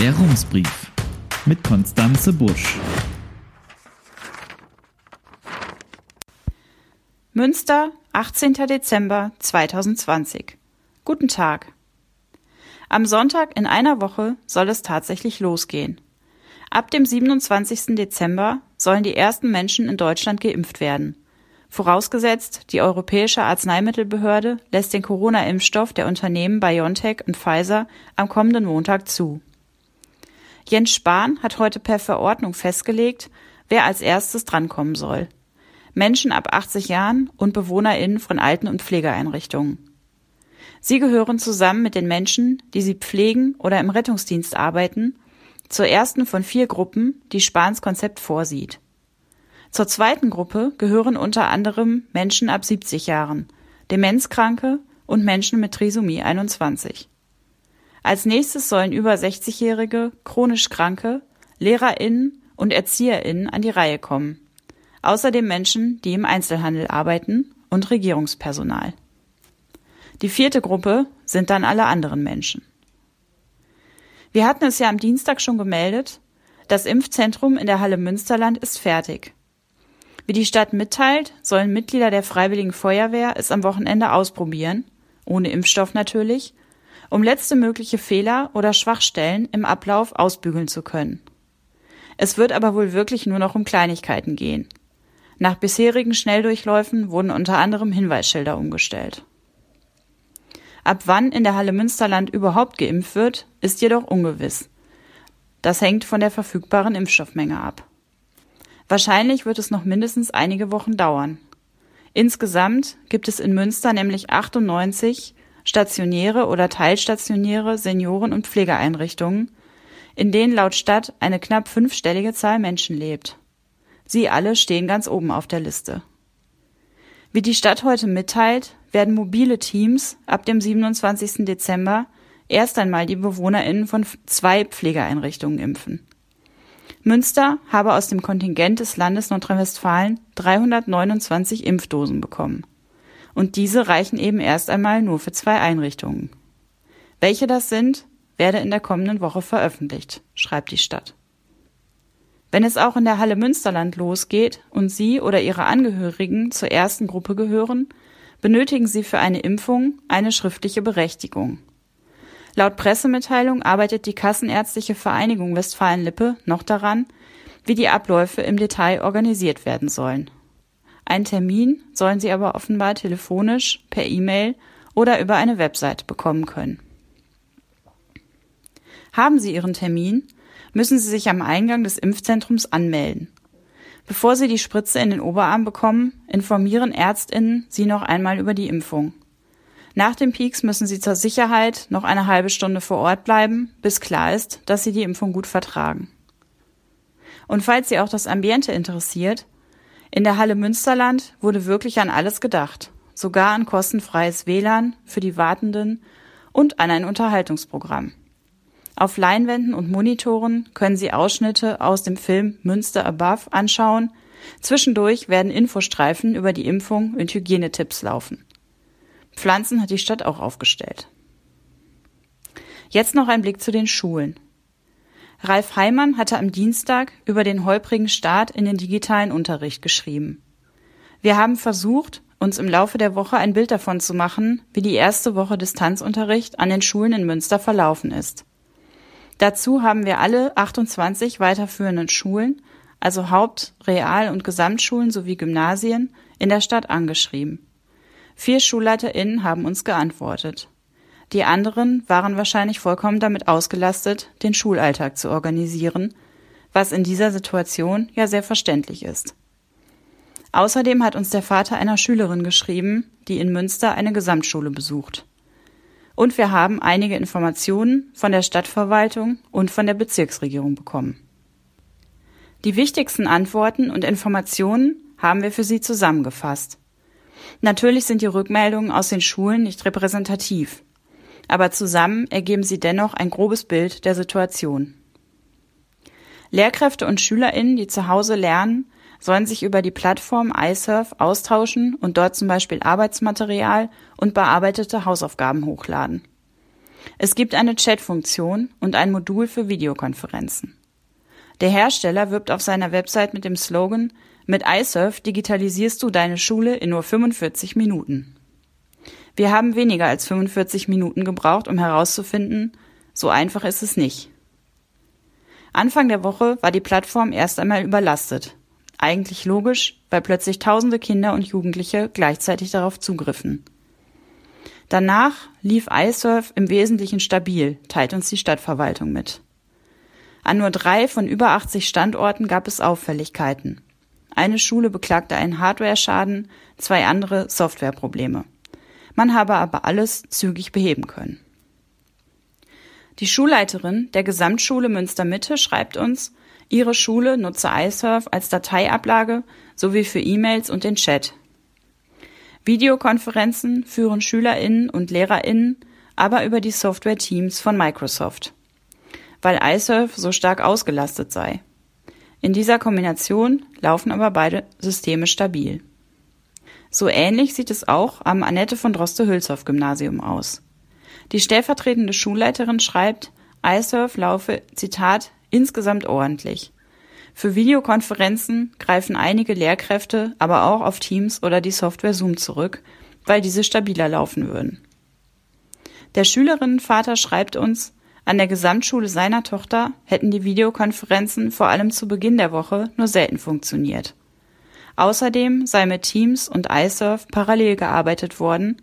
Der Rumsbrief mit Konstanze Busch. Münster, 18. Dezember 2020. Guten Tag. Am Sonntag in einer Woche soll es tatsächlich losgehen. Ab dem 27. Dezember sollen die ersten Menschen in Deutschland geimpft werden. Vorausgesetzt, die Europäische Arzneimittelbehörde lässt den Corona-Impfstoff der Unternehmen BioNTech und Pfizer am kommenden Montag zu. Jens Spahn hat heute per Verordnung festgelegt, wer als erstes drankommen soll. Menschen ab 80 Jahren und BewohnerInnen von Alten- und Pflegeeinrichtungen. Sie gehören zusammen mit den Menschen, die sie pflegen oder im Rettungsdienst arbeiten, zur ersten von vier Gruppen, die Spahns Konzept vorsieht. Zur zweiten Gruppe gehören unter anderem Menschen ab 70 Jahren, Demenzkranke und Menschen mit Trisomie 21. Als nächstes sollen über 60-jährige, chronisch Kranke, LehrerInnen und ErzieherInnen an die Reihe kommen. Außerdem Menschen, die im Einzelhandel arbeiten und Regierungspersonal. Die vierte Gruppe sind dann alle anderen Menschen. Wir hatten es ja am Dienstag schon gemeldet, das Impfzentrum in der Halle Münsterland ist fertig. Wie die Stadt mitteilt, sollen Mitglieder der Freiwilligen Feuerwehr es am Wochenende ausprobieren, ohne Impfstoff natürlich, um letzte mögliche Fehler oder Schwachstellen im Ablauf ausbügeln zu können. Es wird aber wohl wirklich nur noch um Kleinigkeiten gehen. Nach bisherigen Schnelldurchläufen wurden unter anderem Hinweisschilder umgestellt. Ab wann in der Halle Münsterland überhaupt geimpft wird, ist jedoch ungewiss. Das hängt von der verfügbaren Impfstoffmenge ab. Wahrscheinlich wird es noch mindestens einige Wochen dauern. Insgesamt gibt es in Münster nämlich 98 stationäre oder teilstationäre Senioren- und Pflegeeinrichtungen, in denen laut Stadt eine knapp fünfstellige Zahl Menschen lebt. Sie alle stehen ganz oben auf der Liste. Wie die Stadt heute mitteilt, werden mobile Teams ab dem 27. Dezember erst einmal die BewohnerInnen von zwei Pflegeeinrichtungen impfen. Münster habe aus dem Kontingent des Landes Nordrhein-Westfalen 329 Impfdosen bekommen. Und diese reichen eben erst einmal nur für zwei Einrichtungen. Welche das sind, werde in der kommenden Woche veröffentlicht, schreibt die Stadt. Wenn es auch in der Halle Münsterland losgeht und Sie oder Ihre Angehörigen zur ersten Gruppe gehören, benötigen Sie für eine Impfung eine schriftliche Berechtigung. Laut Pressemitteilung arbeitet die Kassenärztliche Vereinigung Westfalen-Lippe noch daran, wie die Abläufe im Detail organisiert werden sollen. Einen Termin sollen Sie aber offenbar telefonisch, per E-Mail oder über eine Website bekommen können. Haben Sie Ihren Termin, müssen Sie sich am Eingang des Impfzentrums anmelden. Bevor Sie die Spritze in den Oberarm bekommen, informieren Ärztinnen Sie noch einmal über die Impfung. Nach dem Peaks müssen sie zur Sicherheit noch eine halbe Stunde vor Ort bleiben, bis klar ist, dass sie die Impfung gut vertragen. Und falls Sie auch das Ambiente interessiert, in der Halle Münsterland wurde wirklich an alles gedacht, sogar an kostenfreies WLAN für die Wartenden und an ein Unterhaltungsprogramm. Auf Leinwänden und Monitoren können Sie Ausschnitte aus dem Film Münster Above anschauen. Zwischendurch werden Infostreifen über die Impfung und Hygienetipps laufen. Pflanzen hat die Stadt auch aufgestellt. Jetzt noch ein Blick zu den Schulen. Ralf Heimann hatte am Dienstag über den holprigen Start in den digitalen Unterricht geschrieben. Wir haben versucht, uns im Laufe der Woche ein Bild davon zu machen, wie die erste Woche Distanzunterricht an den Schulen in Münster verlaufen ist. Dazu haben wir alle 28 weiterführenden Schulen, also Haupt-, Real- und Gesamtschulen sowie Gymnasien, in der Stadt angeschrieben. Vier SchulleiterInnen haben uns geantwortet. Die anderen waren wahrscheinlich vollkommen damit ausgelastet, den Schulalltag zu organisieren, was in dieser Situation ja sehr verständlich ist. Außerdem hat uns der Vater einer Schülerin geschrieben, die in Münster eine Gesamtschule besucht. Und wir haben einige Informationen von der Stadtverwaltung und von der Bezirksregierung bekommen. Die wichtigsten Antworten und Informationen haben wir für Sie zusammengefasst. Natürlich sind die Rückmeldungen aus den Schulen nicht repräsentativ, aber zusammen ergeben sie dennoch ein grobes Bild der Situation. Lehrkräfte und Schülerinnen, die zu Hause lernen, sollen sich über die Plattform iSurf austauschen und dort zum Beispiel Arbeitsmaterial und bearbeitete Hausaufgaben hochladen. Es gibt eine Chat-Funktion und ein Modul für Videokonferenzen. Der Hersteller wirbt auf seiner Website mit dem Slogan Mit iSurf digitalisierst du deine Schule in nur 45 Minuten. Wir haben weniger als 45 Minuten gebraucht, um herauszufinden, so einfach ist es nicht. Anfang der Woche war die Plattform erst einmal überlastet. Eigentlich logisch, weil plötzlich tausende Kinder und Jugendliche gleichzeitig darauf zugriffen. Danach lief iSurf im Wesentlichen stabil, teilt uns die Stadtverwaltung mit. An nur drei von über 80 Standorten gab es Auffälligkeiten. Eine Schule beklagte einen Hardware-Schaden, zwei andere Softwareprobleme. Man habe aber alles zügig beheben können. Die Schulleiterin der Gesamtschule Münster Mitte schreibt uns, ihre Schule nutze iSurf als Dateiablage sowie für E-Mails und den Chat. Videokonferenzen führen SchülerInnen und LehrerInnen aber über die Software Teams von Microsoft, weil iSurf so stark ausgelastet sei. In dieser Kombination laufen aber beide Systeme stabil. So ähnlich sieht es auch am Annette von Droste-Hülshoff Gymnasium aus. Die stellvertretende Schulleiterin schreibt, iSurf laufe, Zitat, insgesamt ordentlich. Für Videokonferenzen greifen einige Lehrkräfte aber auch auf Teams oder die Software Zoom zurück, weil diese stabiler laufen würden. Der Schülerinnenvater schreibt uns, an der Gesamtschule seiner Tochter hätten die Videokonferenzen vor allem zu Beginn der Woche nur selten funktioniert. Außerdem sei mit Teams und iSurf parallel gearbeitet worden,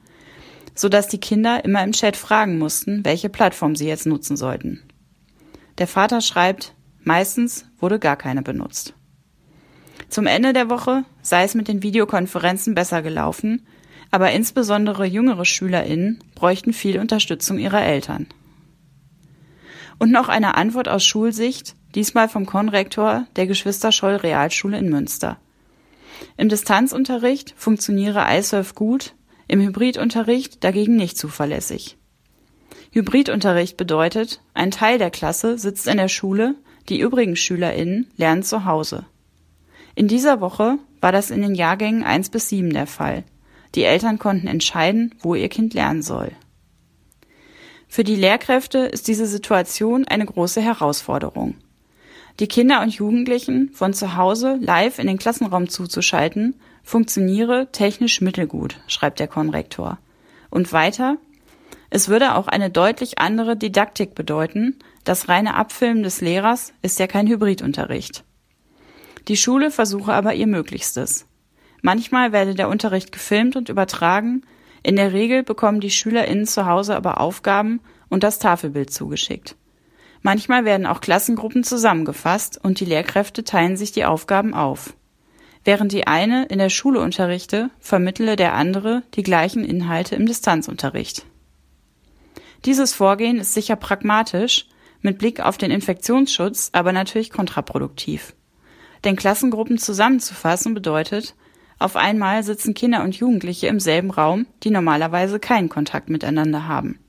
so dass die Kinder immer im Chat fragen mussten, welche Plattform sie jetzt nutzen sollten. Der Vater schreibt, meistens wurde gar keine benutzt. Zum Ende der Woche sei es mit den Videokonferenzen besser gelaufen, aber insbesondere jüngere SchülerInnen bräuchten viel Unterstützung ihrer Eltern. Und noch eine Antwort aus Schulsicht, diesmal vom Konrektor der Geschwister Scholl Realschule in Münster. Im Distanzunterricht funktioniere iSurf gut, im Hybridunterricht dagegen nicht zuverlässig. Hybridunterricht bedeutet, ein Teil der Klasse sitzt in der Schule, die übrigen SchülerInnen lernen zu Hause. In dieser Woche war das in den Jahrgängen 1 bis 7 der Fall. Die Eltern konnten entscheiden, wo ihr Kind lernen soll. Für die Lehrkräfte ist diese Situation eine große Herausforderung. Die Kinder und Jugendlichen von zu Hause live in den Klassenraum zuzuschalten, funktioniere technisch mittelgut, schreibt der Konrektor. Und weiter, es würde auch eine deutlich andere Didaktik bedeuten, das reine Abfilmen des Lehrers ist ja kein Hybridunterricht. Die Schule versuche aber ihr Möglichstes. Manchmal werde der Unterricht gefilmt und übertragen, in der Regel bekommen die SchülerInnen zu Hause aber Aufgaben und das Tafelbild zugeschickt. Manchmal werden auch Klassengruppen zusammengefasst und die Lehrkräfte teilen sich die Aufgaben auf. Während die eine in der Schule unterrichte, vermittele der andere die gleichen Inhalte im Distanzunterricht. Dieses Vorgehen ist sicher pragmatisch, mit Blick auf den Infektionsschutz aber natürlich kontraproduktiv. Denn Klassengruppen zusammenzufassen bedeutet, auf einmal sitzen Kinder und Jugendliche im selben Raum, die normalerweise keinen Kontakt miteinander haben.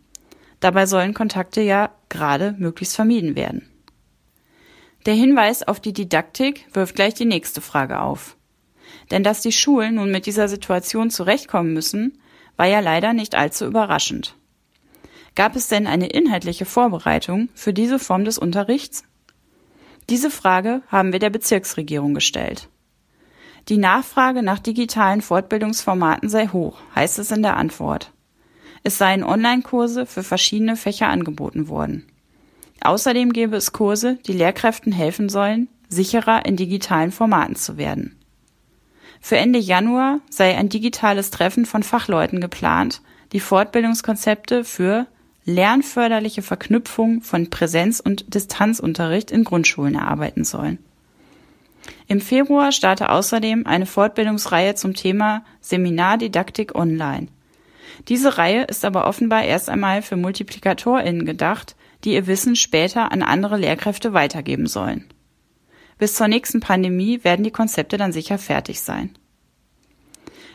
Dabei sollen Kontakte ja gerade möglichst vermieden werden. Der Hinweis auf die Didaktik wirft gleich die nächste Frage auf. Denn dass die Schulen nun mit dieser Situation zurechtkommen müssen, war ja leider nicht allzu überraschend. Gab es denn eine inhaltliche Vorbereitung für diese Form des Unterrichts? Diese Frage haben wir der Bezirksregierung gestellt. Die Nachfrage nach digitalen Fortbildungsformaten sei hoch, heißt es in der Antwort. Es seien Online-Kurse für verschiedene Fächer angeboten worden. Außerdem gäbe es Kurse, die Lehrkräften helfen sollen, sicherer in digitalen Formaten zu werden. Für Ende Januar sei ein digitales Treffen von Fachleuten geplant, die Fortbildungskonzepte für lernförderliche Verknüpfung von Präsenz- und Distanzunterricht in Grundschulen erarbeiten sollen. Im Februar starte außerdem eine Fortbildungsreihe zum Thema Seminardidaktik online. Diese Reihe ist aber offenbar erst einmal für MultiplikatorInnen gedacht, die ihr Wissen später an andere Lehrkräfte weitergeben sollen. Bis zur nächsten Pandemie werden die Konzepte dann sicher fertig sein.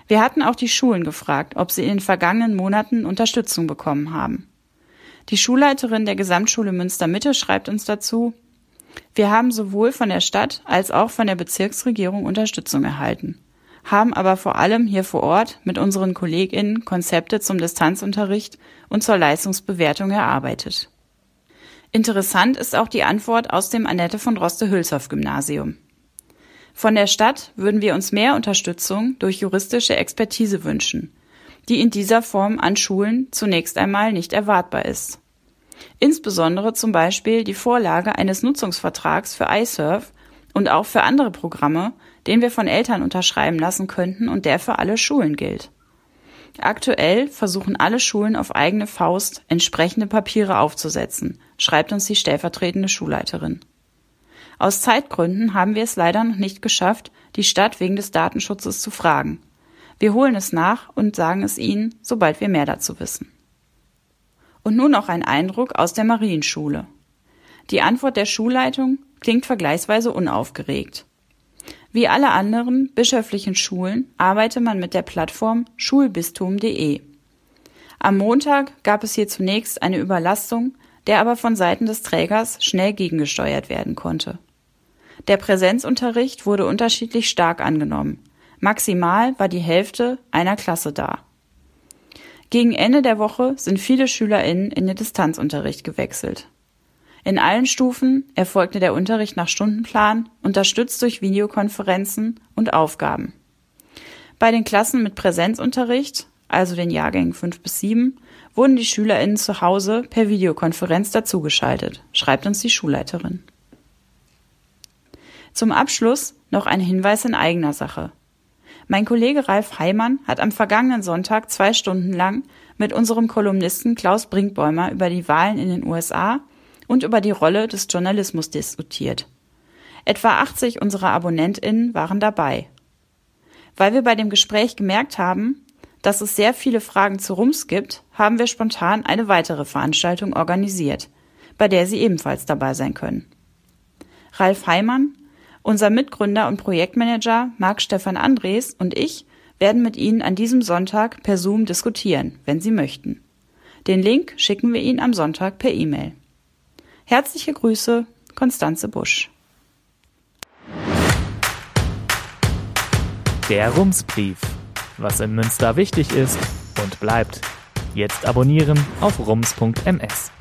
Wir hatten auch die Schulen gefragt, ob sie in den vergangenen Monaten Unterstützung bekommen haben. Die Schulleiterin der Gesamtschule Münster Mitte schreibt uns dazu, wir haben sowohl von der Stadt als auch von der Bezirksregierung Unterstützung erhalten. Haben aber vor allem hier vor Ort mit unseren KollegInnen Konzepte zum Distanzunterricht und zur Leistungsbewertung erarbeitet. Interessant ist auch die Antwort aus dem Annette von Droste-Hülshoff Gymnasium. Von der Stadt würden wir uns mehr Unterstützung durch juristische Expertise wünschen, die in dieser Form an Schulen zunächst einmal nicht erwartbar ist. Insbesondere zum Beispiel die Vorlage eines Nutzungsvertrags für iSurf und auch für andere Programme, den wir von Eltern unterschreiben lassen könnten und der für alle Schulen gilt. Aktuell versuchen alle Schulen auf eigene Faust entsprechende Papiere aufzusetzen, schreibt uns die stellvertretende Schulleiterin. Aus Zeitgründen haben wir es leider noch nicht geschafft, die Stadt wegen des Datenschutzes zu fragen. Wir holen es nach und sagen es Ihnen, sobald wir mehr dazu wissen. Und nun noch ein Eindruck aus der Marienschule. Die Antwort der Schulleitung klingt vergleichsweise unaufgeregt. Wie alle anderen bischöflichen Schulen arbeite man mit der Plattform schulbistum.de. Am Montag gab es hier zunächst eine Überlastung, der aber von Seiten des Trägers schnell gegengesteuert werden konnte. Der Präsenzunterricht wurde unterschiedlich stark angenommen. Maximal war die Hälfte einer Klasse da. Gegen Ende der Woche sind viele SchülerInnen in den Distanzunterricht gewechselt. In allen Stufen erfolgte der Unterricht nach Stundenplan, unterstützt durch Videokonferenzen und Aufgaben. Bei den Klassen mit Präsenzunterricht, also den Jahrgängen 5 bis 7, wurden die SchülerInnen zu Hause per Videokonferenz dazugeschaltet, schreibt uns die Schulleiterin. Zum Abschluss noch ein Hinweis in eigener Sache. Mein Kollege Ralf Heimann hat am vergangenen Sonntag zwei Stunden lang mit unserem Kolumnisten Klaus Brinkbäumer über die Wahlen in den USA und über die Rolle des Journalismus diskutiert. Etwa 80 unserer AbonnentInnen waren dabei. Weil wir bei dem Gespräch gemerkt haben, dass es sehr viele Fragen zu Rums gibt, haben wir spontan eine weitere Veranstaltung organisiert, bei der Sie ebenfalls dabei sein können. Ralf Heimann, unser Mitgründer und Projektmanager Marc Stefan Andres und ich werden mit Ihnen an diesem Sonntag per Zoom diskutieren, wenn Sie möchten. Den Link schicken wir Ihnen am Sonntag per E-Mail. Herzliche Grüße, Konstanze Busch. Der Rumsbrief. Was in Münster wichtig ist und bleibt. Jetzt abonnieren auf rums.ms.